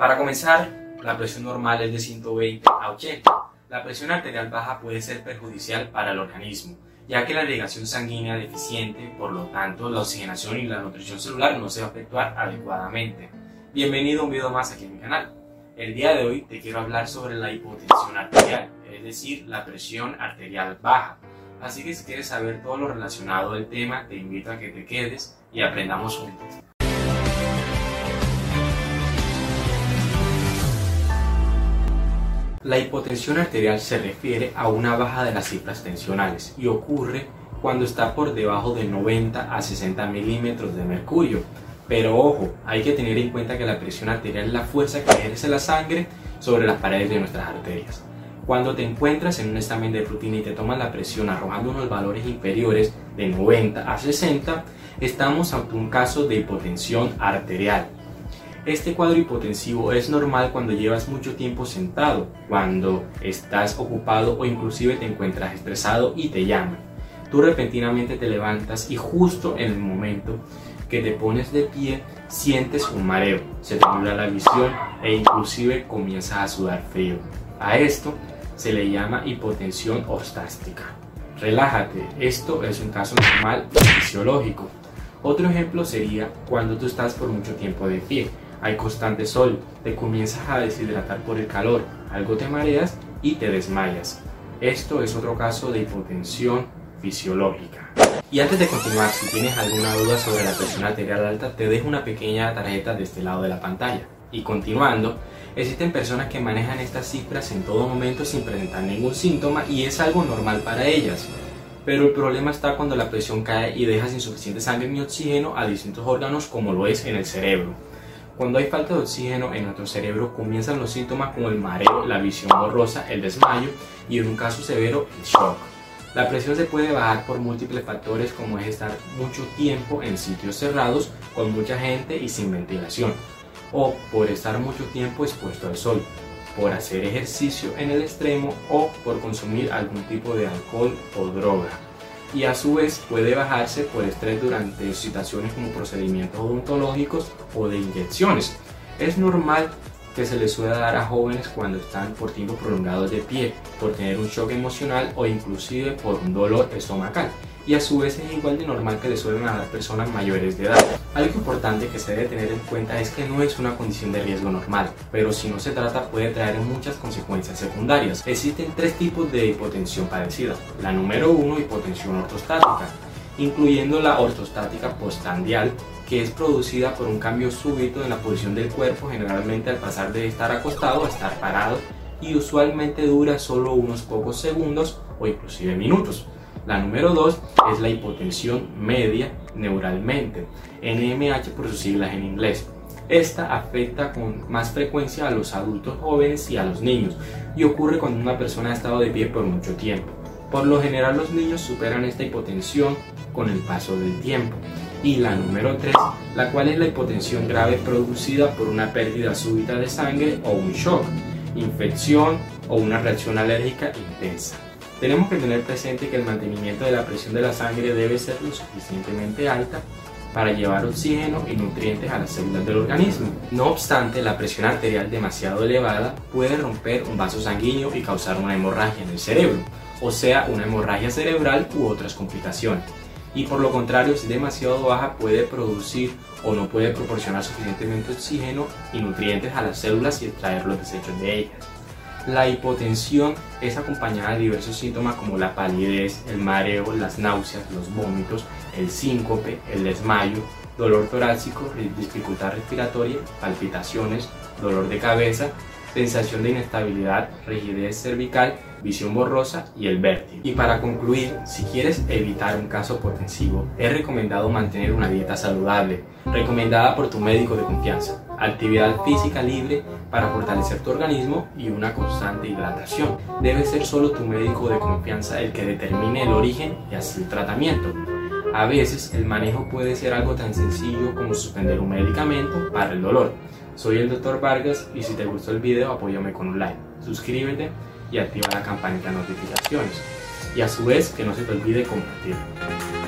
Para comenzar, la presión normal es de 120 a 80. La presión arterial baja puede ser perjudicial para el organismo, ya que la irrigación sanguínea deficiente, por lo tanto la oxigenación y la nutrición celular no se va a efectuar adecuadamente. Bienvenido a un video más aquí en mi canal. El día de hoy te quiero hablar sobre la hipotensión arterial, es decir, la presión arterial baja. Así que si quieres saber todo lo relacionado al tema, te invito a que te quedes y aprendamos juntos. La hipotensión arterial se refiere a una baja de las cifras tensionales y ocurre cuando está por debajo de 90 a 60 milímetros de mercurio. Pero ojo, hay que tener en cuenta que la presión arterial es la fuerza que ejerce la sangre sobre las paredes de nuestras arterias. Cuando te encuentras en un examen de rutina y te toman la presión arrojando unos valores inferiores de 90 a 60, estamos ante un caso de hipotensión arterial. Este cuadro hipotensivo es normal cuando llevas mucho tiempo sentado, cuando estás ocupado o inclusive te encuentras estresado y te llaman. Tú repentinamente te levantas y justo en el momento que te pones de pie sientes un mareo, se te nubla la visión e inclusive comienzas a sudar frío. A esto se le llama hipotensión ortástica. Relájate, esto es un caso normal fisiológico. Otro ejemplo sería cuando tú estás por mucho tiempo de pie hay constante sol, te comienzas a deshidratar por el calor, algo te mareas y te desmayas. Esto es otro caso de hipotensión fisiológica. Y antes de continuar, si tienes alguna duda sobre la presión arterial alta, te dejo una pequeña tarjeta de este lado de la pantalla. Y continuando, existen personas que manejan estas cifras en todo momento sin presentar ningún síntoma y es algo normal para ellas. Pero el problema está cuando la presión cae y deja sin suficiente sangre ni oxígeno a distintos órganos como lo es en el cerebro. Cuando hay falta de oxígeno en nuestro cerebro comienzan los síntomas como el mareo, la visión borrosa, el desmayo y en un caso severo el shock. La presión se puede bajar por múltiples factores como es estar mucho tiempo en sitios cerrados con mucha gente y sin ventilación o por estar mucho tiempo expuesto al sol, por hacer ejercicio en el extremo o por consumir algún tipo de alcohol o droga y a su vez puede bajarse por estrés durante situaciones como procedimientos odontológicos o de inyecciones. Es normal que se les suele dar a jóvenes cuando están por tiempo prolongados de pie, por tener un shock emocional o inclusive por un dolor estomacal y a su vez es igual de normal que le suelen a las personas mayores de edad. Algo importante que se debe tener en cuenta es que no es una condición de riesgo normal, pero si no se trata puede traer muchas consecuencias secundarias. Existen tres tipos de hipotensión padecida. La número uno, hipotensión ortostática, incluyendo la ortostática postrandial, que es producida por un cambio súbito en la posición del cuerpo, generalmente al pasar de estar acostado a estar parado, y usualmente dura solo unos pocos segundos o inclusive minutos. La número 2 es la hipotensión media neuralmente, NMH por sus siglas en inglés. Esta afecta con más frecuencia a los adultos jóvenes y a los niños y ocurre cuando una persona ha estado de pie por mucho tiempo. Por lo general los niños superan esta hipotensión con el paso del tiempo. Y la número 3, la cual es la hipotensión grave producida por una pérdida súbita de sangre o un shock, infección o una reacción alérgica intensa. Tenemos que tener presente que el mantenimiento de la presión de la sangre debe ser lo suficientemente alta para llevar oxígeno y nutrientes a las células del organismo. No obstante, la presión arterial demasiado elevada puede romper un vaso sanguíneo y causar una hemorragia en el cerebro, o sea, una hemorragia cerebral u otras complicaciones. Y por lo contrario, si demasiado baja puede producir o no puede proporcionar suficientemente oxígeno y nutrientes a las células y extraer los desechos de ellas. La hipotensión es acompañada de diversos síntomas como la palidez, el mareo, las náuseas, los vómitos, el síncope, el desmayo, dolor torácico, dificultad respiratoria, palpitaciones, dolor de cabeza, sensación de inestabilidad, rigidez cervical, visión borrosa y el vértigo. Y para concluir, si quieres evitar un caso potensivo, es recomendado mantener una dieta saludable, recomendada por tu médico de confianza, actividad física libre para fortalecer tu organismo y una constante hidratación. Debe ser solo tu médico de confianza el que determine el origen y así el tratamiento. A veces el manejo puede ser algo tan sencillo como suspender un medicamento para el dolor. Soy el Dr. Vargas y si te gustó el video apóyame con un like, suscríbete y activa la campanita de notificaciones. Y a su vez que no se te olvide compartirlo.